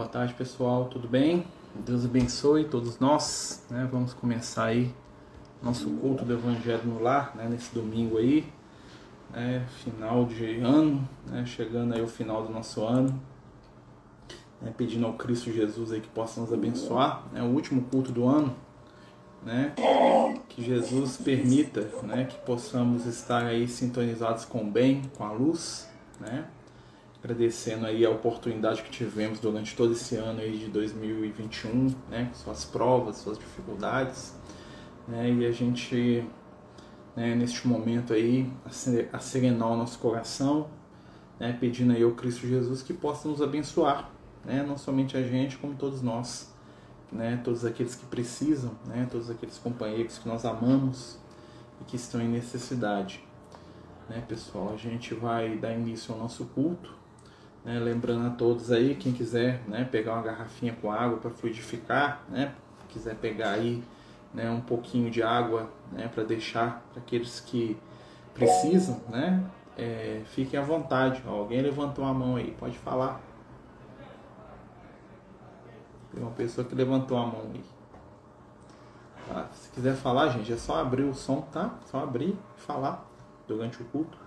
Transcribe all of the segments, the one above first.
Boa tarde, pessoal. Tudo bem? Deus abençoe todos nós. Né? Vamos começar aí nosso culto do Evangelho no Lar, né? nesse domingo aí, né? final de ano, né? chegando aí o final do nosso ano, né? pedindo ao Cristo Jesus aí que possa nos abençoar, né? o último culto do ano, né? que Jesus permita né? que possamos estar aí sintonizados com o bem, com a luz, né? Agradecendo aí a oportunidade que tivemos durante todo esse ano aí de 2021, né, suas provas, suas dificuldades, né, e a gente, né, neste momento aí, serenar o nosso coração, né, pedindo aí ao Cristo Jesus que possa nos abençoar, né, não somente a gente, como todos nós, né, todos aqueles que precisam, né, todos aqueles companheiros que nós amamos e que estão em necessidade. Né, pessoal, a gente vai dar início ao nosso culto, né, lembrando a todos aí, quem quiser né, pegar uma garrafinha com água para fluidificar, né, quiser pegar aí né, um pouquinho de água né, para deixar para aqueles que precisam, né, é, fiquem à vontade. Ó, alguém levantou a mão aí, pode falar. Tem uma pessoa que levantou a mão aí. Tá? Se quiser falar, gente, é só abrir o som, tá? Só abrir e falar durante o culto.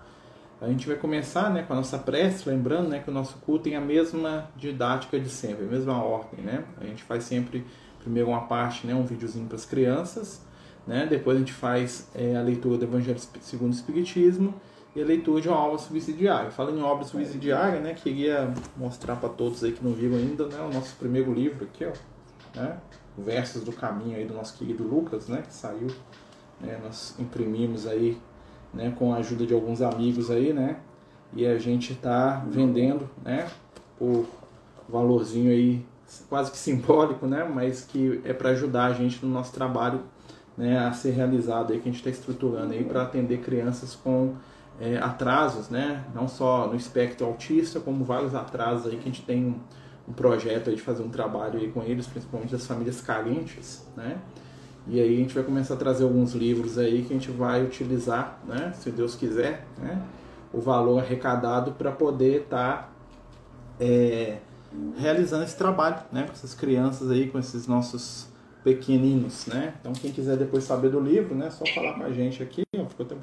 A gente vai começar né, com a nossa prece, lembrando né, que o nosso culto tem a mesma didática de sempre, a mesma ordem. Né? A gente faz sempre primeiro uma parte, né, um videozinho para as crianças, né? depois a gente faz é, a leitura do Evangelho segundo o Espiritismo e a leitura de uma obra subsidiária. Falando em obra subsidiária, né, queria mostrar para todos aí que não viram ainda né, o nosso primeiro livro aqui, ó, né, Versos do Caminho aí do nosso querido Lucas, né, que saiu, né, nós imprimimos aí né, com a ajuda de alguns amigos aí, né? E a gente está vendendo, né, por valorzinho aí quase que simbólico, né, mas que é para ajudar a gente no nosso trabalho, né, a ser realizado aí que a gente está estruturando aí para atender crianças com é, atrasos, né, não só no espectro autista, como vários atrasos aí que a gente tem um, um projeto aí de fazer um trabalho aí com eles, principalmente das famílias carentes, né? E aí a gente vai começar a trazer alguns livros aí que a gente vai utilizar, né, se Deus quiser, né, o valor arrecadado para poder estar tá, é, realizando esse trabalho, né, com essas crianças aí, com esses nossos pequeninos, né. Então quem quiser depois saber do livro, né, só falar com a gente aqui. Ó, ficou até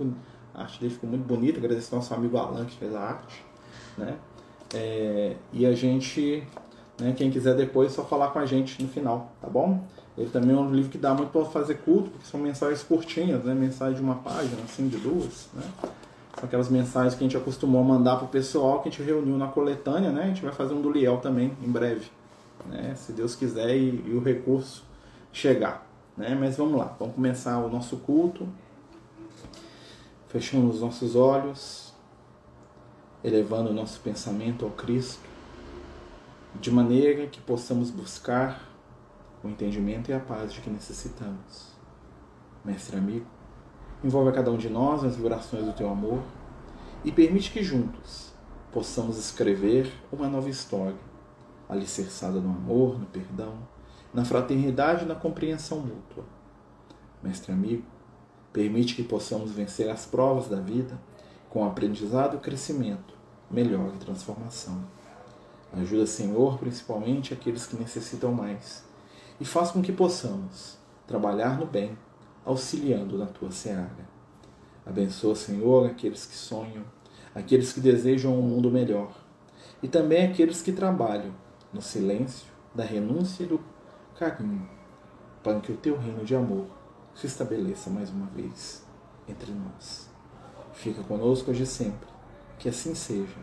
a arte dele ficou muito bonita. Agradeço ao nosso amigo Alan que fez a arte, né. É, e a gente, né, quem quiser depois, só falar com a gente no final, tá bom? Ele também é um livro que dá muito para fazer culto, porque são mensagens curtinhas, né? Mensagem de uma página, assim, de duas, né? São aquelas mensagens que a gente acostumou a mandar para o pessoal, que a gente reuniu na coletânea, né? A gente vai fazer um do Liel também, em breve, né? Se Deus quiser e, e o recurso chegar, né? Mas vamos lá, vamos começar o nosso culto. Fechando os nossos olhos, elevando o nosso pensamento ao Cristo, de maneira que possamos buscar o entendimento e a paz de que necessitamos. Mestre amigo, envolve a cada um de nós nas vibrações do teu amor e permite que juntos possamos escrever uma nova história, alicerçada no amor, no perdão, na fraternidade e na compreensão mútua. Mestre amigo, permite que possamos vencer as provas da vida com aprendizado crescimento, melhor e transformação. Ajuda, Senhor, principalmente aqueles que necessitam mais e faz com que possamos trabalhar no bem, auxiliando na tua seara. Abençoa, Senhor, aqueles que sonham, aqueles que desejam um mundo melhor e também aqueles que trabalham no silêncio da renúncia e do carinho, para que o teu reino de amor se estabeleça mais uma vez entre nós. Fica conosco hoje e sempre, que assim seja,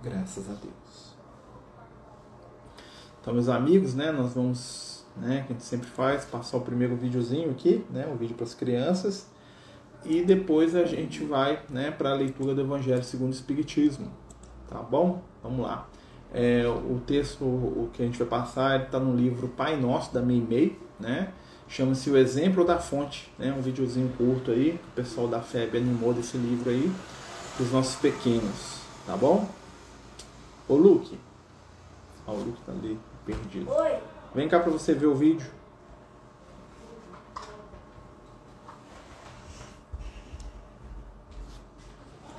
graças a Deus. Então, meus amigos, né, nós vamos né, que a gente sempre faz, passar o primeiro videozinho aqui, né, o vídeo para as crianças, e depois a gente vai né, para a leitura do Evangelho segundo o Espiritismo, tá bom? Vamos lá. É, o texto o que a gente vai passar está no livro Pai Nosso, da Meimei, né? Chama-se O Exemplo da Fonte, né? Um videozinho curto aí, o pessoal da FEB animou desse livro aí, para os nossos pequenos, tá bom? Ô Luke, ó, o Luke tá ali, perdido. Oi. Vem cá para você ver o vídeo.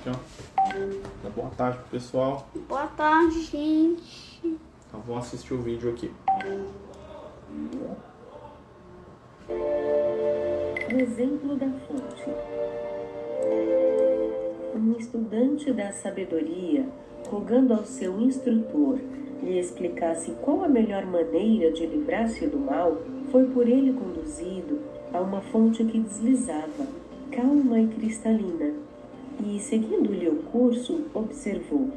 Aqui, ó. Boa tarde pro pessoal. Boa tarde, gente. Então vamos assistir o vídeo aqui. O exemplo da fonte. Um estudante da sabedoria, rogando ao seu instrutor lhe explicasse qual a melhor maneira de livrar-se do mal, foi por ele conduzido a uma fonte que deslizava, calma e cristalina, e, seguindo-lhe o curso, observou: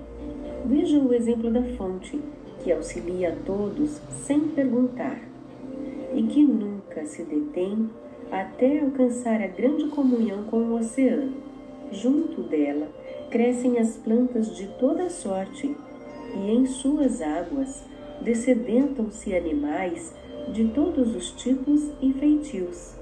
Veja o exemplo da fonte, que auxilia a todos sem perguntar, e que nunca se detém até alcançar a grande comunhão com o oceano. Junto dela crescem as plantas de toda sorte, e em suas águas descedentam-se animais de todos os tipos e feitios.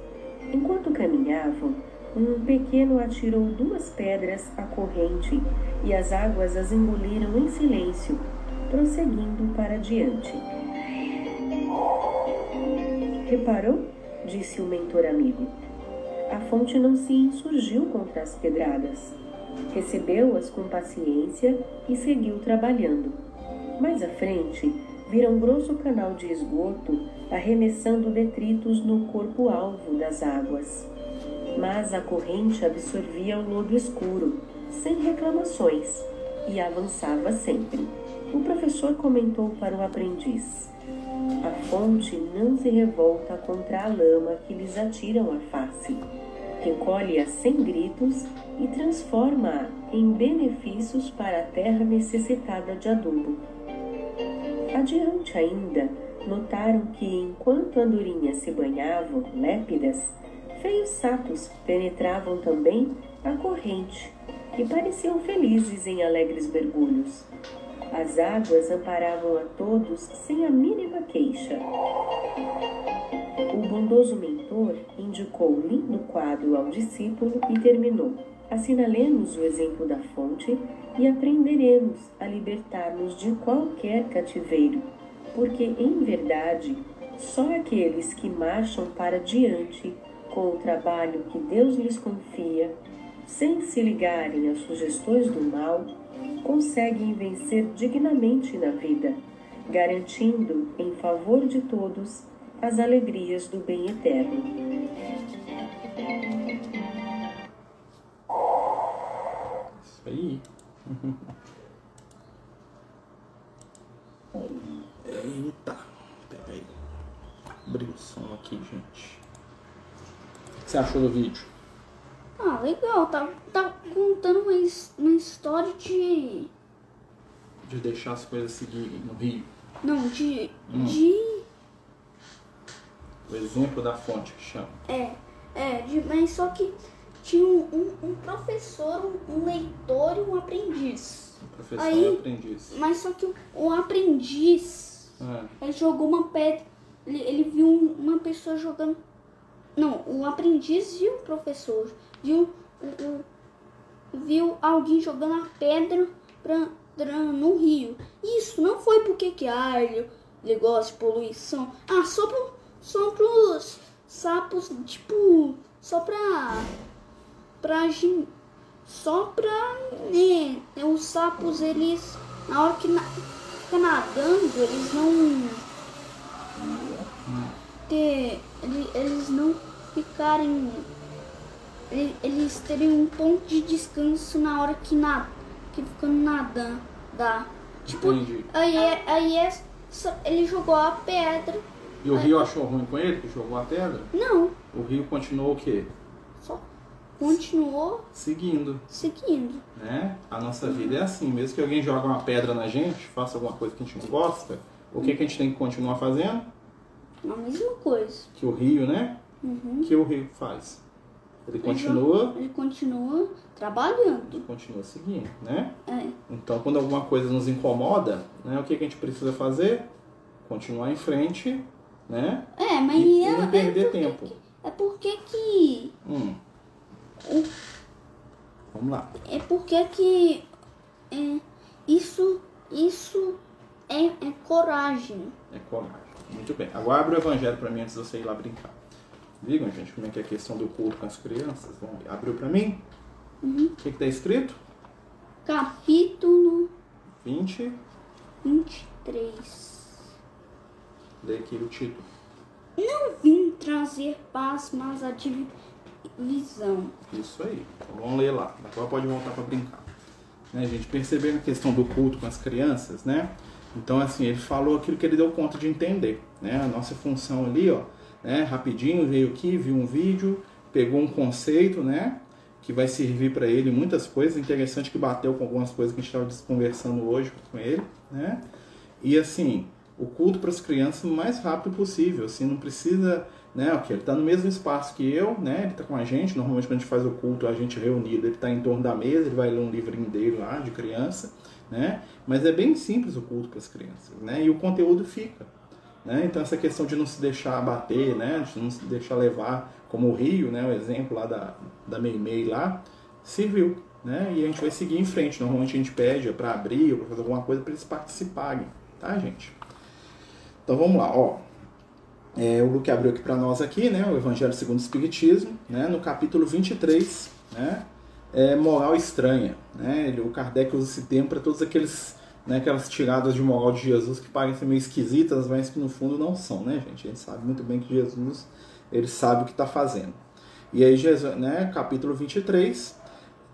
Enquanto caminhavam, um pequeno atirou duas pedras à corrente e as águas as engoliram em silêncio, prosseguindo para diante. Reparou? disse o mentor amigo. A fonte não se insurgiu contra as pedradas. Recebeu-as com paciência e seguiu trabalhando. Mais à frente, vira um grosso canal de esgoto arremessando detritos no corpo-alvo das águas. Mas a corrente absorvia o lodo escuro, sem reclamações, e avançava sempre. O professor comentou para o aprendiz: A fonte não se revolta contra a lama que lhes atiram à face. Recolhe-a sem gritos e transforma-a em benefícios para a terra necessitada de adubo. Adiante ainda, notaram que enquanto andorinhas se banhavam, lépidas, feios sapos penetravam também a corrente e pareciam felizes em alegres mergulhos. As águas amparavam a todos sem a mínima queixa. O bondoso mentor indicou lindo quadro ao discípulo e terminou. Assinalemos o exemplo da fonte e aprenderemos a libertar-nos de qualquer cativeiro, porque em verdade só aqueles que marcham para diante com o trabalho que Deus lhes confia, sem se ligarem às sugestões do mal, conseguem vencer dignamente na vida, garantindo em favor de todos as alegrias do bem eterno. Isso aí. Eita, peraí. Abri o som aqui, gente. O que você achou do vídeo? Ah, legal. Tá, tá contando uma, uma história de. De deixar as coisas seguirem no rio. Não, de. Hum. De. O exemplo da fonte que chama. É, é, de, mas só que tinha um, um, um professor, um, um leitor e um aprendiz. Professor Aí- e aprendiz. Mas só que o, o aprendiz, Ah, ele jogou uma pedra. Ele, ele viu um- uma pessoa jogando. Não, o aprendiz viu o professor. Viu, viu alguém jogando a pedra pra, pra- no rio. Isso não foi porque que ah, ele, ele gosta de poluição. Ah, só, pro, só pros sapos, tipo, só pra. pra. Só pra. Né, os sapos, eles. Na hora que na, fica nadando, eles não. Ter, ele- eles não ficarem. ele- Eles terem um ponto de descanso na hora que nada. Que ficando nadando. Dá. Tipo, entendi. aí é. Aí é só- ele jogou a pedra. E o rio achou ruim com ele, que jogou a pedra? Não, O rio continuou o quê? só continuou Seguindo, seguindo. né? A nossa vida é assim, mesmo que alguém jogue uma pedra na gente, faça alguma coisa que a gente não gosta, o que, que a gente tem que continuar fazendo? A mesma coisa. Que o rio, né? Uhum. Que o rio faz? Ele continua, Ele continua trabalhando. ele continua seguindo, né? É. Então, quando alguma coisa nos incomoda, né, o que, que a gente precisa fazer? Continuar em frente, né? É, mas E, e é, não é perder porque tempo. que- é porque que. Hum. Vamos lá. É porque que. é, isso. Isso é, é coragem. É coragem. Muito bem. Agora abre o evangelho para mim antes de você ir lá brincar. Vigam, gente, como é que é a questão do culto com as crianças? Vamos ver. Abriu para mim? Uhum. O que está escrito? Capítulo 20. 23. Lê aqui o título. Não vim trazer paz, mas a divisão. Isso aí. Então, vamos ler lá. Agora pode voltar para brincar. Né, gente, percebendo a questão do culto com as crianças, né? Então, assim, ele falou aquilo que ele deu conta de entender, né? A nossa função ali, ó, né? Rapidinho, veio aqui, viu um vídeo, pegou um conceito, né? Que vai servir para ele muitas coisas. Interessante que bateu com algumas coisas que a gente estava conversando hoje com ele, né? E, assim, o culto para as crianças o mais rápido possível, assim, não precisa né? Okay, ele está no mesmo espaço que eu, né? Ele está com a gente. Normalmente quando a gente faz o culto, a gente reunido, ele está em torno da mesa, ele vai ler um livrinho dele lá de criança, né? Mas é bem simples o culto para as crianças, né? E o conteúdo fica, né? Então essa questão de não se deixar abater, né? De não se deixar levar, como o Rio, né? O exemplo lá da da Meimei lá, serviu, né? E a gente vai seguir em frente. Normalmente a gente pede para abrir ou para fazer alguma coisa para eles participarem, tá, gente? Então vamos lá, ó. É, o Luke abriu aqui para nós aqui, né, o Evangelho segundo o Espiritismo, né, no capítulo 23, né, é, moral estranha. Né, o Kardec usa esse termo para todos aqueles, né, aquelas tiradas de moral de Jesus que parecem meio esquisitas, mas que no fundo não são, né, gente? A gente sabe muito bem que Jesus, ele sabe o que está fazendo. E aí, Jesus, né, capítulo 23,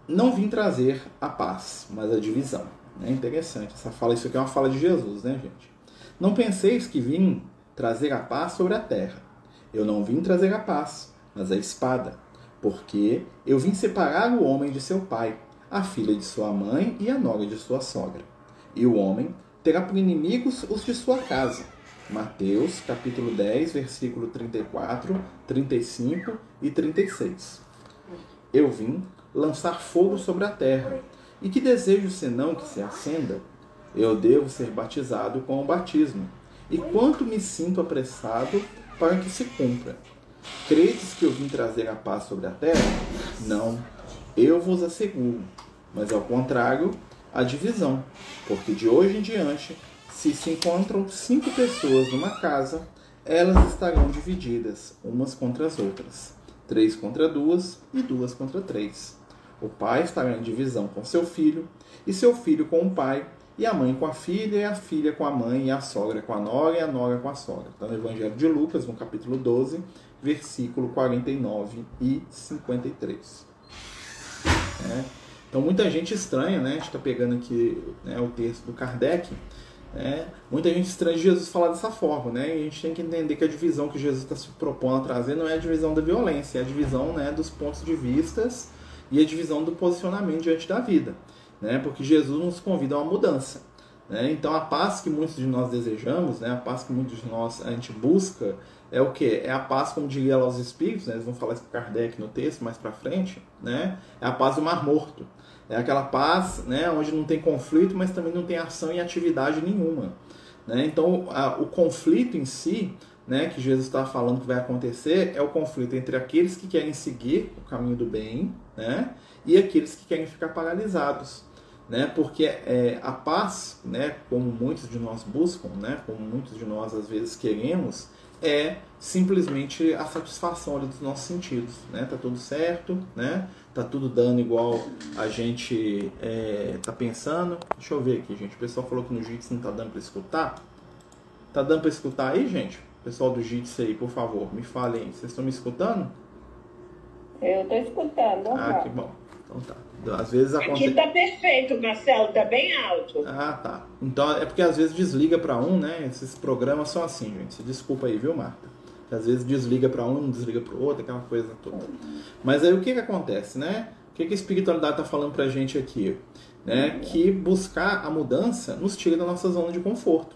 não vim trazer a paz, mas a divisão. É interessante, essa fala, isso aqui é uma fala de Jesus, né, gente? Não penseis que vim trazer a paz sobre a terra. Eu não vim trazer a paz, mas a espada, porque eu vim separar o homem de seu pai, a filha de sua mãe e a nora de sua sogra. E o homem terá por inimigos os de sua casa. Mateus, capítulo 10, versículo 34, 35 e 36. Eu vim lançar fogo sobre a terra, e que desejo senão que se acenda? Eu devo ser batizado com o batismo e quanto me sinto apressado para que se cumpra. Credes que eu vim trazer a paz sobre a terra? Não, eu vos asseguro, mas ao contrário, a divisão, porque de hoje em diante, se se encontram cinco pessoas numa casa, elas estarão divididas umas contra as outras, três contra duas e duas contra três. O pai estará em divisão com seu filho, e seu filho com o pai, e a mãe com a filha, e a filha com a mãe, e a sogra com a nora, e a nora com a sogra. Está no Evangelho de Lucas, no capítulo 12, versículo 49 e 53. É. Então muita gente estranha, né? A gente está pegando aqui né, o texto do Kardec. Né? Muita gente estranha Jesus falar dessa forma, né? E a gente tem que entender que a divisão que Jesus está se propondo a trazer não é a divisão da violência, é a divisão né, dos pontos de vistas e a divisão do posicionamento diante da vida né? Porque Jesus nos convida a uma mudança. Né? Então a paz que muitos de nós desejamos, né? a paz que muitos de nós a gente busca, é o que? É a paz, como diria lá os Espíritos, né? eles vão falar isso com Kardec no texto mais para frente, né? é a paz do Mar Morto. É aquela paz né, onde não tem conflito, mas também não tem ação e atividade nenhuma. Né? Então a, o conflito em si, né, que Jesus está falando que vai acontecer, é o conflito entre aqueles que querem seguir o caminho do bem né, e aqueles que querem ficar paralisados né? Porque é, a paz, né, como muitos de nós buscam, né, como muitos de nós às vezes queremos, é simplesmente a satisfação ali dos nossos sentidos, né? Tá tudo certo, né? Tá tudo dando igual a gente é, tá pensando. Deixa eu ver aqui, gente. O pessoal falou que no Jitsi não tá dando para escutar. Tá dando para escutar aí, gente? Pessoal do Jitsi aí, por favor, me falem. Vocês estão me escutando? Eu tô escutando. Ah, que bom. Então tá. Às vezes acontece. Aqui tá perfeito, Marcelo, tá bem alto. Ah, tá. Então é porque às vezes desliga para um, né? Esses programas são assim, gente. Desculpa aí, viu, Marta? Às vezes desliga para um, desliga para o outro, aquela coisa toda. Mas aí o que que acontece, né? O que que a espiritualidade tá falando pra gente aqui? Né? Que buscar a mudança nos tira da nossa zona de conforto.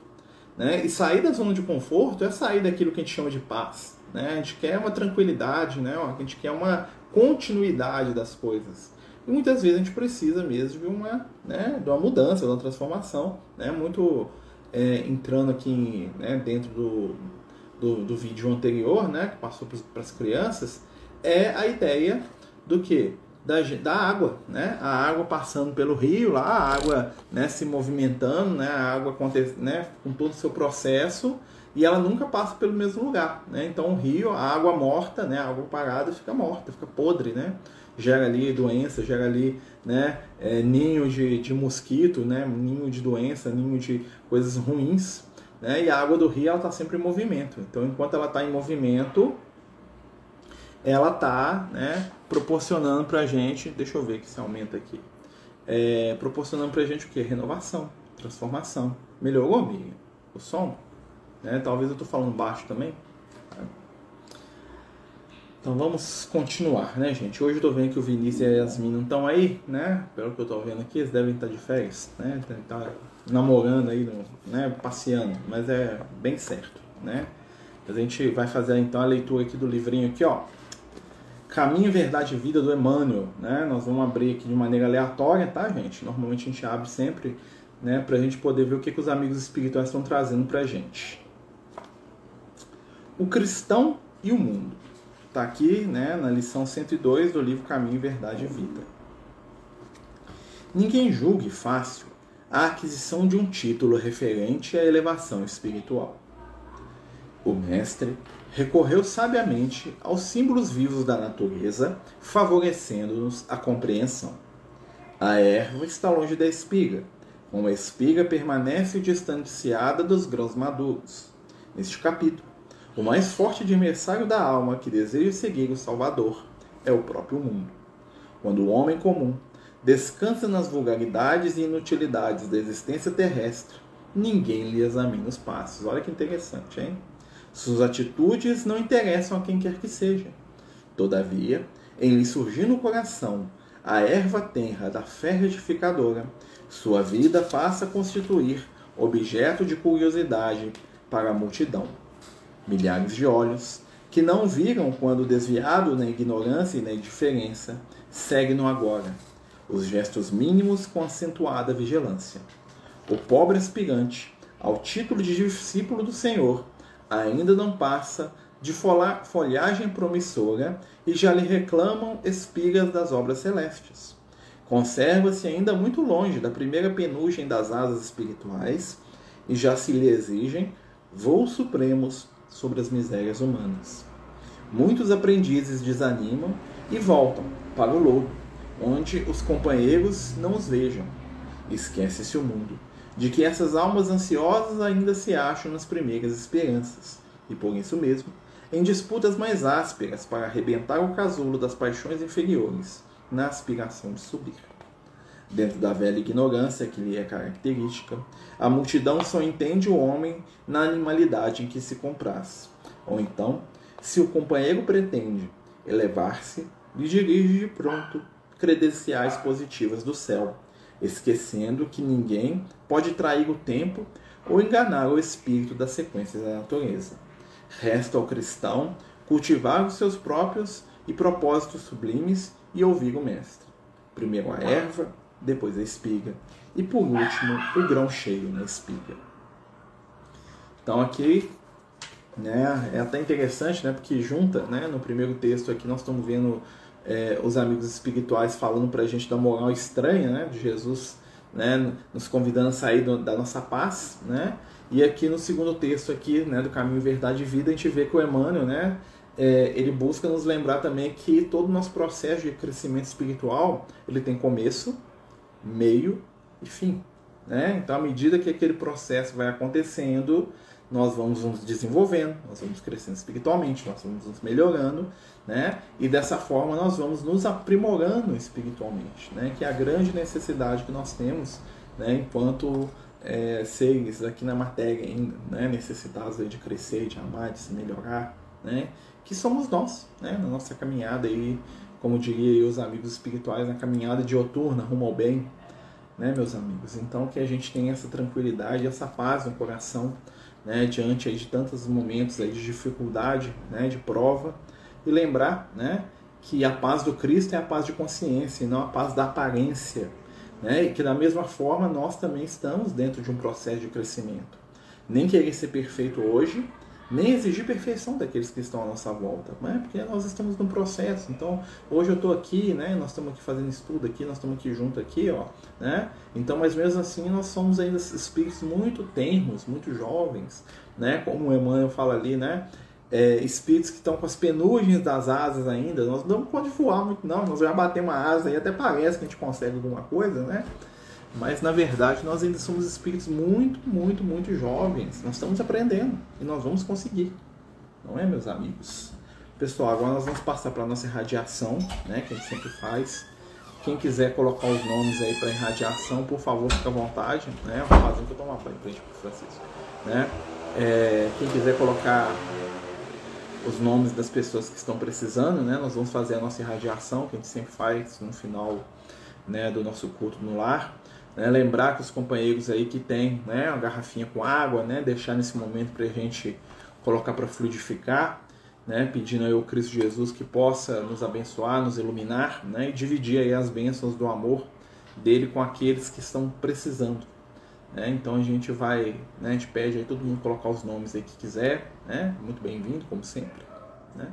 Né? E sair da zona de conforto é sair daquilo que a gente chama de paz. Né? A gente quer uma tranquilidade, né? a gente quer uma continuidade das coisas. E muitas vezes a gente precisa mesmo de uma, né, de uma mudança, de uma transformação, né, muito é, entrando aqui né, dentro do, do, do, vídeo anterior, né, que passou para as crianças, é a ideia do que? Da, da água, né? A água passando pelo rio lá, a água né, se movimentando, né? A água acontece, né, com todo o seu processo e ela nunca passa pelo mesmo lugar, né? Então o rio, a água morta, né? A água parada fica morta, fica podre, né? Gera ali doença, gera ali né, é, ninho de, de mosquito, né, ninho de doença, ninho de coisas ruins. né? E a água do rio está sempre em movimento. Então, enquanto ela está em movimento, ela está né, proporcionando para a gente, deixa eu ver que se aumenta aqui, é, proporcionando para a gente o que? Renovação, transformação. Melhorou, amiga? O som? Né? Talvez eu estou falando baixo também. Então vamos continuar, né, gente? Hoje eu tô vendo que o Vinícius e a Yasmin não estão aí, né? Pelo que eu tô vendo aqui, eles devem estar de férias, né? Devem estar namorando aí, né? Passeando, mas é bem certo, né? A gente vai fazer então a leitura aqui do livrinho aqui, ó. Caminho, Verdade e Vida do Emmanuel, né? Nós vamos abrir aqui de maneira aleatória, tá, gente? Normalmente a gente abre sempre, né? Pra gente poder ver o que, que os amigos espirituais estão trazendo pra gente. O cristão e o mundo. Está aqui né, na lição 102 do livro Caminho, Verdade e Vida. Ninguém julgue fácil a aquisição de um título referente à elevação espiritual. O mestre recorreu sabiamente aos símbolos vivos da natureza, favorecendo-nos a compreensão. A erva está longe da espiga, como a espiga permanece distanciada dos grãos maduros. Neste capítulo, o mais forte adversário da alma que deseja seguir o Salvador é o próprio mundo. Quando o homem comum descansa nas vulgaridades e inutilidades da existência terrestre, ninguém lhe examina os passos. Olha que interessante, hein? Suas atitudes não interessam a quem quer que seja. Todavia, em lhe surgir no coração a erva tenra da fé retificadora, sua vida passa a constituir objeto de curiosidade para a multidão milhares de olhos, que não viram quando desviado na ignorância e na indiferença, segue no agora, os gestos mínimos com acentuada vigilância. O pobre aspirante, ao título de discípulo do Senhor, ainda não passa de folhagem promissora e já lhe reclamam espigas das obras celestes. Conserva-se ainda muito longe da primeira penugem das asas espirituais e já se lhe exigem voos supremos sobre as misérias humanas. Muitos aprendizes desanimam e voltam para o lodo, onde os companheiros não os vejam. Esquece-se o mundo de que essas almas ansiosas ainda se acham nas primeiras esperanças, e por isso mesmo, em disputas mais ásperas para arrebentar o casulo das paixões inferiores, na aspiração de subir. Dentro da velha ignorância que lhe é característica, a multidão só entende o homem na animalidade em que se compraz. Ou então, se o companheiro pretende elevar-se, lhe dirige de pronto credenciais positivas do céu, esquecendo que ninguém pode trair o tempo ou enganar o espírito das sequências da natureza. Resta ao cristão cultivar os seus próprios e propósitos sublimes e ouvir o Mestre. Primeiro a erva, depois a espiga e por último o grão cheio na espiga. Então aqui né, é até interessante, né, porque junta, né, no primeiro texto aqui nós estamos vendo é, os amigos espirituais falando para a gente da moral estranha, né, de Jesus, né, nos convidando a sair do, da nossa paz, né, e aqui no segundo texto aqui, né, do caminho verdade e vida, a gente vê que o Emmanuel, né, é, ele busca nos lembrar também que todo o nosso processo de crescimento espiritual, ele tem começo, meio e fim. Né? Então, à medida que aquele processo vai acontecendo, nós vamos nos desenvolvendo, nós vamos crescendo espiritualmente, nós vamos nos melhorando, né? E dessa forma nós vamos nos aprimorando espiritualmente, né? Que é a grande necessidade que nós temos, né? Enquanto é, seres aqui na matéria ainda, né? Necessitados de crescer, de amar, de se melhorar, né? Que somos nós, né? Na nossa caminhada aí como diria os amigos espirituais, na caminhada dioturna rumo ao bem, né, meus amigos? Então, que a gente tenha essa tranquilidade, essa paz no coração, né, diante aí de tantos momentos aí de dificuldade, né, de prova, e lembrar, né, que a paz do Cristo é a paz de consciência e não a paz da aparência, né, e que da mesma forma nós também estamos dentro de um processo de crescimento. Nem querer ser perfeito hoje, nem exigir perfeição daqueles que estão à nossa volta, né? porque nós estamos num processo. Então, hoje eu estou aqui, né? nós estamos aqui fazendo estudo aqui, nós estamos aqui junto aqui, ó, né? Então, mas mesmo assim, nós somos ainda espíritos muito tenros, muito jovens, né? Como o Emmanuel fala ali, né? É, espíritos que estão com as penugens das asas ainda, nós não pode voar muito, não. Nós já batemos uma asa e até parece que a gente consegue alguma coisa, né? Mas na verdade nós ainda somos espíritos muito, muito, muito jovens. Nós estamos aprendendo e nós vamos conseguir. Não é, meus amigos? Pessoal, agora nós vamos passar para a nossa irradiação, né, que a gente sempre faz. Quem quiser colocar os nomes aí para irradiação, por favor, fique à vontade. Né? O rapazinho que eu tomar banho, frente para Francisco. Né? É, quem quiser colocar os nomes das pessoas que estão precisando, né? Nós vamos fazer a nossa irradiação, que a gente sempre faz no final né, do nosso culto no lar. Né? Lembrar que os companheiros aí que tem né, uma garrafinha com água, né? Deixar nesse momento para a gente colocar para fluidificar, né? Pedindo ao Cristo Jesus que possa nos abençoar, nos iluminar, né? E dividir aí as bênçãos do amor dele com aqueles que estão precisando. Né? Então a gente vai, né, a gente pede aí todo mundo colocar os nomes aí que quiser, né? Muito bem-vindo, como sempre, né?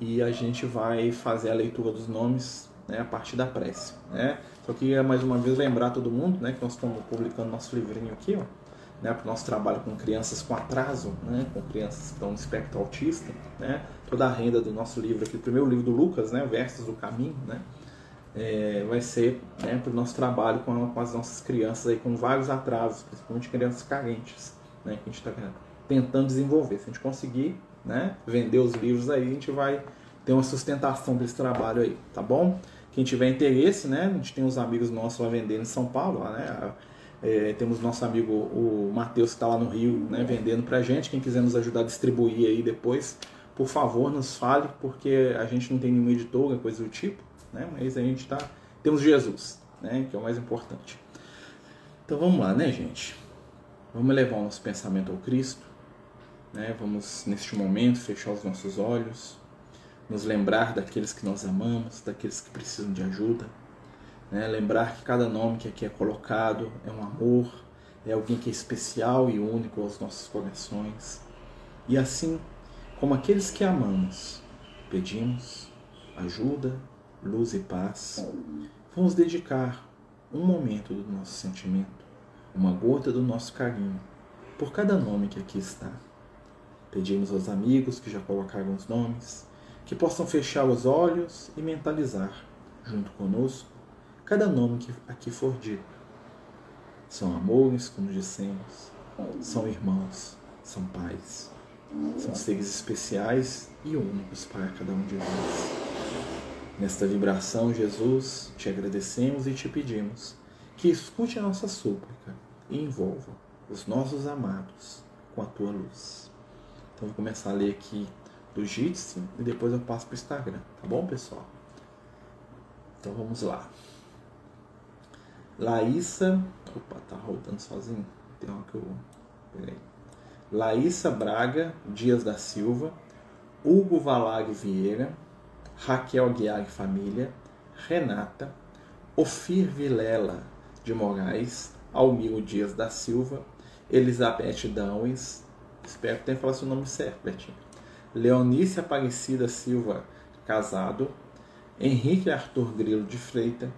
E a gente vai fazer a leitura dos nomes né, a partir da prece, né? Só queria mais uma vez lembrar todo mundo, né, que nós estamos publicando nosso livrinho aqui, ó, né, para o nosso trabalho com crianças com atraso, né, com crianças que estão no espectro autista, né? Toda a renda do nosso livro aqui, o primeiro livro do Lucas, né, Versos do Caminho, né? é, vai ser né, para o nosso trabalho com, com, as nossas crianças aí com vários atrasos, principalmente crianças carentes, né, que a gente está tentando desenvolver. Se a gente conseguir né, vender os livros aí, a gente vai ter uma sustentação desse trabalho aí, tá bom? Quem tiver interesse, né, a gente tem uns amigos nossos lá vendendo em São Paulo, né? É, temos nosso amigo o Matheus que está lá no Rio, né, vendendo para a gente. Quem quiser nos ajudar a distribuir aí depois, por favor, nos fale, porque a gente não tem nenhum editor, coisa do tipo né? Mas a gente está temos Jesus, né? Que é o mais importante. Então vamos lá, né, gente? Vamos levar o nosso pensamento ao Cristo, né? Vamos neste momento fechar os nossos olhos, nos lembrar daqueles que nós amamos, daqueles que precisam de ajuda, né? Lembrar que cada nome que aqui é colocado é um amor, é alguém que é especial e único aos nossos corações. E assim, como aqueles que amamos, pedimos ajuda, luz e paz, vamos dedicar um momento do nosso sentimento, uma gota do nosso carinho, por cada nome que aqui está. Pedimos aos amigos que já colocaram os nomes, que possam fechar os olhos e mentalizar, junto conosco, cada nome que aqui for dito. São amores, como dissemos, são irmãos, são pais, são seres especiais e únicos para cada um de nós. Nesta vibração, Jesus, te agradecemos e te pedimos que escute a nossa súplica e envolva os nossos amados com a tua luz. Então, vou começar a ler aqui do Jitsi e depois eu passo para o Instagram, tá bom, pessoal? Então, vamos lá. Laísa. Opa, tá rodando sozinho. Tem uma que eu. Peraí. Laísa Braga Dias da Silva, Hugo Valag Vieira, Raquel Guiar Família, Renata, Ofir Vilela de Moraes, Almiro Dias da Silva, Elizabeth Dowes, espero que tenha falado seu nome certo, Betinho. Leonice Aparecida Silva Casado, Henrique Arthur Grilo de Freitas,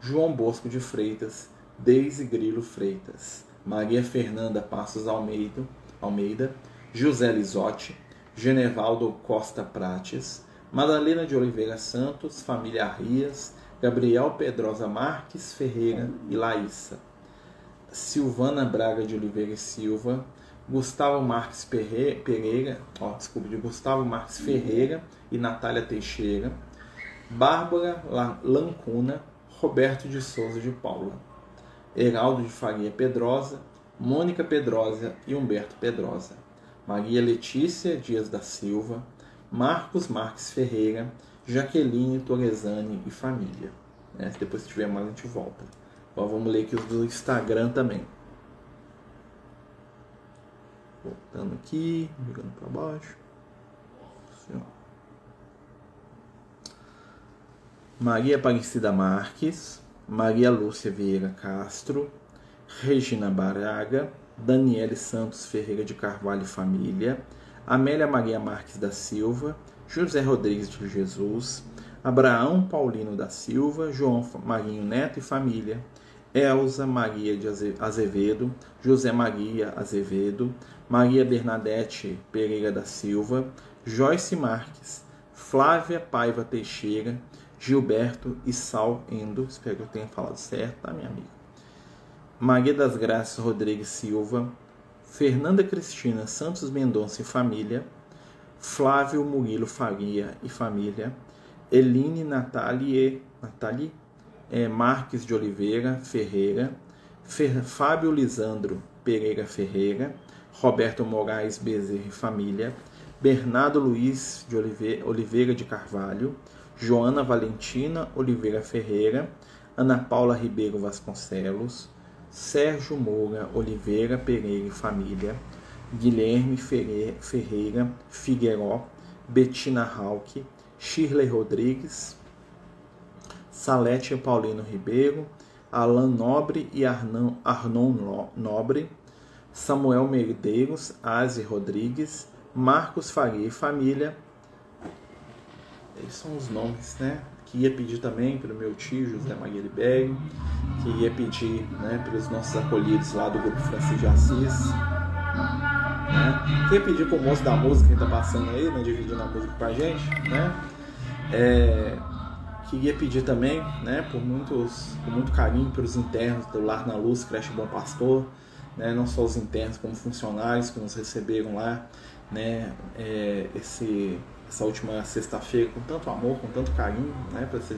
João Bosco de Freitas, Deise Grilo Freitas, Maria Fernanda Passos Almeida, Almeida. José Lisotti, Genevaldo Costa Prates, Madalena de Oliveira Santos, família Arrias, Gabriel Pedrosa Marques Ferreira e Laísa. Silvana Braga de Oliveira e Silva, Gustavo Marques Pereira, ó, desculpa, de Gustavo Marques Ferreira e Natália Teixeira, Bárbara Lancuna, Roberto de Souza de Paula, Heraldo de Faria Pedrosa, Mônica Pedrosa e Humberto Pedrosa, Maria Letícia Dias da Silva, Marcos Marques Ferreira, Jaqueline Torresani e família. Né? Depois, se tiver mais, a gente volta. Agora vamos ler aqui os do Instagram também. Voltando aqui, virando para baixo. Assim, Maria Aparecida Marques, Maria Lúcia Vieira Castro, Regina Baraga, Daniele Santos Ferreira de Carvalho Família, Amélia Maria Marques da Silva, José Rodrigues de Jesus, Abraão Paulino da Silva, João Marinho Neto e família, Elza Maria de Azevedo, José Maria Azevedo, Maria Bernadette Pereira da Silva, Joyce Marques, Flávia Paiva Teixeira, Gilberto e Sal Endo, espero que eu tenha falado certo, tá, minha amiga? Maria das Graças Rodrigues Silva, Fernanda Cristina Santos Mendonça e família, Flávio Murilo Faria e família, Eline Natalie, Natalie é, Marques de Oliveira Ferreira, Fer, Fábio Lisandro Pereira Ferreira, Roberto Moraes Bezerra e família, Bernardo Luiz de Oliveira, de Carvalho, Joana Valentina Oliveira Ferreira, Ana Paula Ribeiro Vasconcelos, Sérgio Moura Oliveira Pereira e família, Guilherme Ferreira Figueiró, Betina Hauck, Shirley Rodrigues, Salete Paulino Ribeiro, Alan Nobre e Arnon, Arnon Nobre, Samuel Medeiros, Aze Rodrigues, Marcos Faria e família. Esses são os nomes, né? Que ia pedir também para o meu tio José Maria que ia pedir né, pelos nossos acolhidos lá do Grupo Francisco de Assis. Né? Que ia pedir para o moço da música que está passando aí, né, dividindo a música para a gente. Né? É, queria pedir também, né, por, muitos, por muito carinho pelos internos do Lar na Luz, Creche Bom Pastor, né, não só os internos como funcionários que nos receberam lá, né, é, esse, essa última sexta-feira com tanto amor, com tanto carinho, né, para essa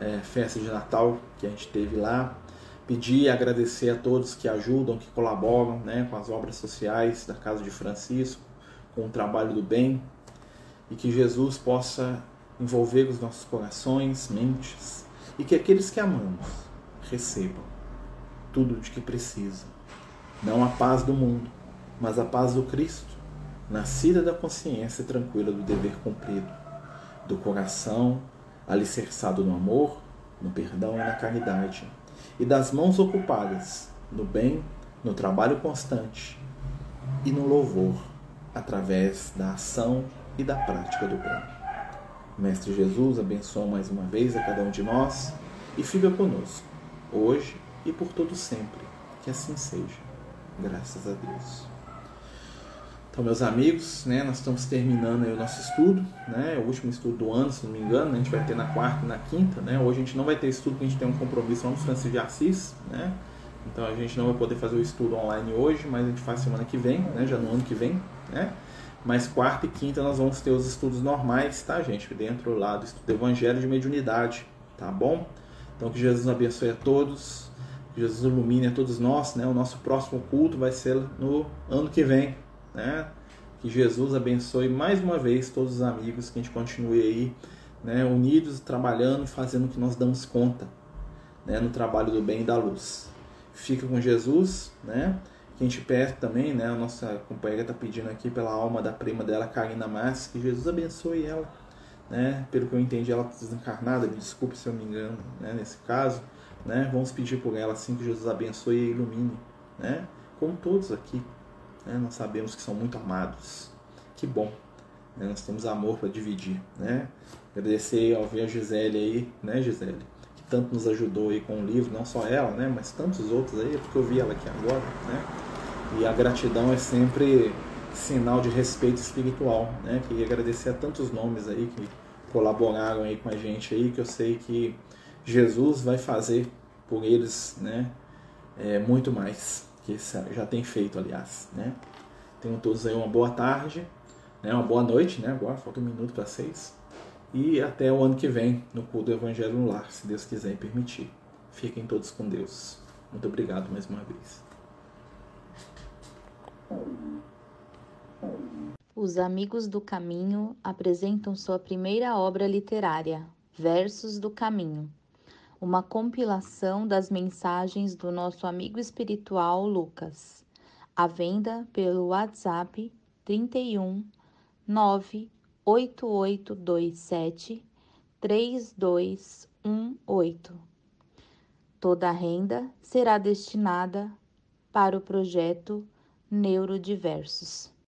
é, festa de Natal que a gente teve lá. Pedir e agradecer a todos que ajudam, que colaboram né, com as obras sociais da Casa de Francisco, com o trabalho do bem, e que Jesus possa envolver os nossos corações, mentes, e que aqueles que amamos recebam tudo de que precisam não a paz do mundo, mas a paz do Cristo, nascida da consciência tranquila do dever cumprido, do coração alicerçado no amor, no perdão e na caridade, e das mãos ocupadas no bem, no trabalho constante e no louvor, através da ação e da prática do bem. Mestre Jesus abençoa mais uma vez a cada um de nós e fica conosco, hoje e por todo sempre. Que assim seja. Graças a Deus. Então, meus amigos, né, nós estamos terminando o nosso estudo, né, o último estudo do ano, se não me engano, né, a gente vai ter na quarta e na quinta, né, hoje a gente não vai ter estudo porque a gente tem um compromisso lá no Francisco de Assis, né, então a gente não vai poder fazer o estudo online hoje, mas a gente faz semana que vem, né, já no ano que vem, né, mas quarta e quinta nós vamos ter os estudos normais, tá, gente, dentro lá do estudo do Evangelho de Mediunidade, tá bom? Então que Jesus abençoe a todos, Jesus ilumine a todos nós, né? O nosso próximo culto vai ser no ano que vem, né? Que Jesus abençoe mais uma vez todos os amigos, que a gente continue aí, né? Unidos, trabalhando fazendo o que nós damos conta, né? No trabalho do bem e da luz. Fica com Jesus, né? Que a gente pede também, né? A nossa companheira está pedindo aqui pela alma da prima dela, Karina Massa, que Jesus abençoe ela, né? Pelo que eu entendi, ela está desencarnada, me desculpe se eu me engano, né? Nesse caso né? Vamos pedir por ela assim que Jesus abençoe e ilumine, né? Como todos aqui, né? Nós sabemos que são muito amados. Que bom, né? Nós temos amor para dividir, né? Agradecer ao ver a Gisele aí, né, Gisele? Que tanto nos ajudou aí com o livro, não só ela, né? Mas tantos outros aí, porque eu vi ela aqui agora, né? E a gratidão é sempre sinal de respeito espiritual, né? Queria agradecer a tantos nomes aí que colaboraram aí com a gente aí, que eu sei que Jesus vai fazer por eles, né, é, muito mais que já tem feito, aliás, né. Tenham todos aí uma boa tarde, né, uma boa noite, né, agora falta um minuto para seis, e até o ano que vem no culto do Evangelho no Lar, se Deus quiser e permitir. Fiquem todos com Deus. Muito obrigado mais uma vez. Os Amigos do Caminho apresentam sua primeira obra literária, Versos do Caminho uma compilação das mensagens do nosso amigo espiritual Lucas, à venda pelo WhatsApp 31 98827 3218. Toda a renda será destinada para o projeto Neurodiversos.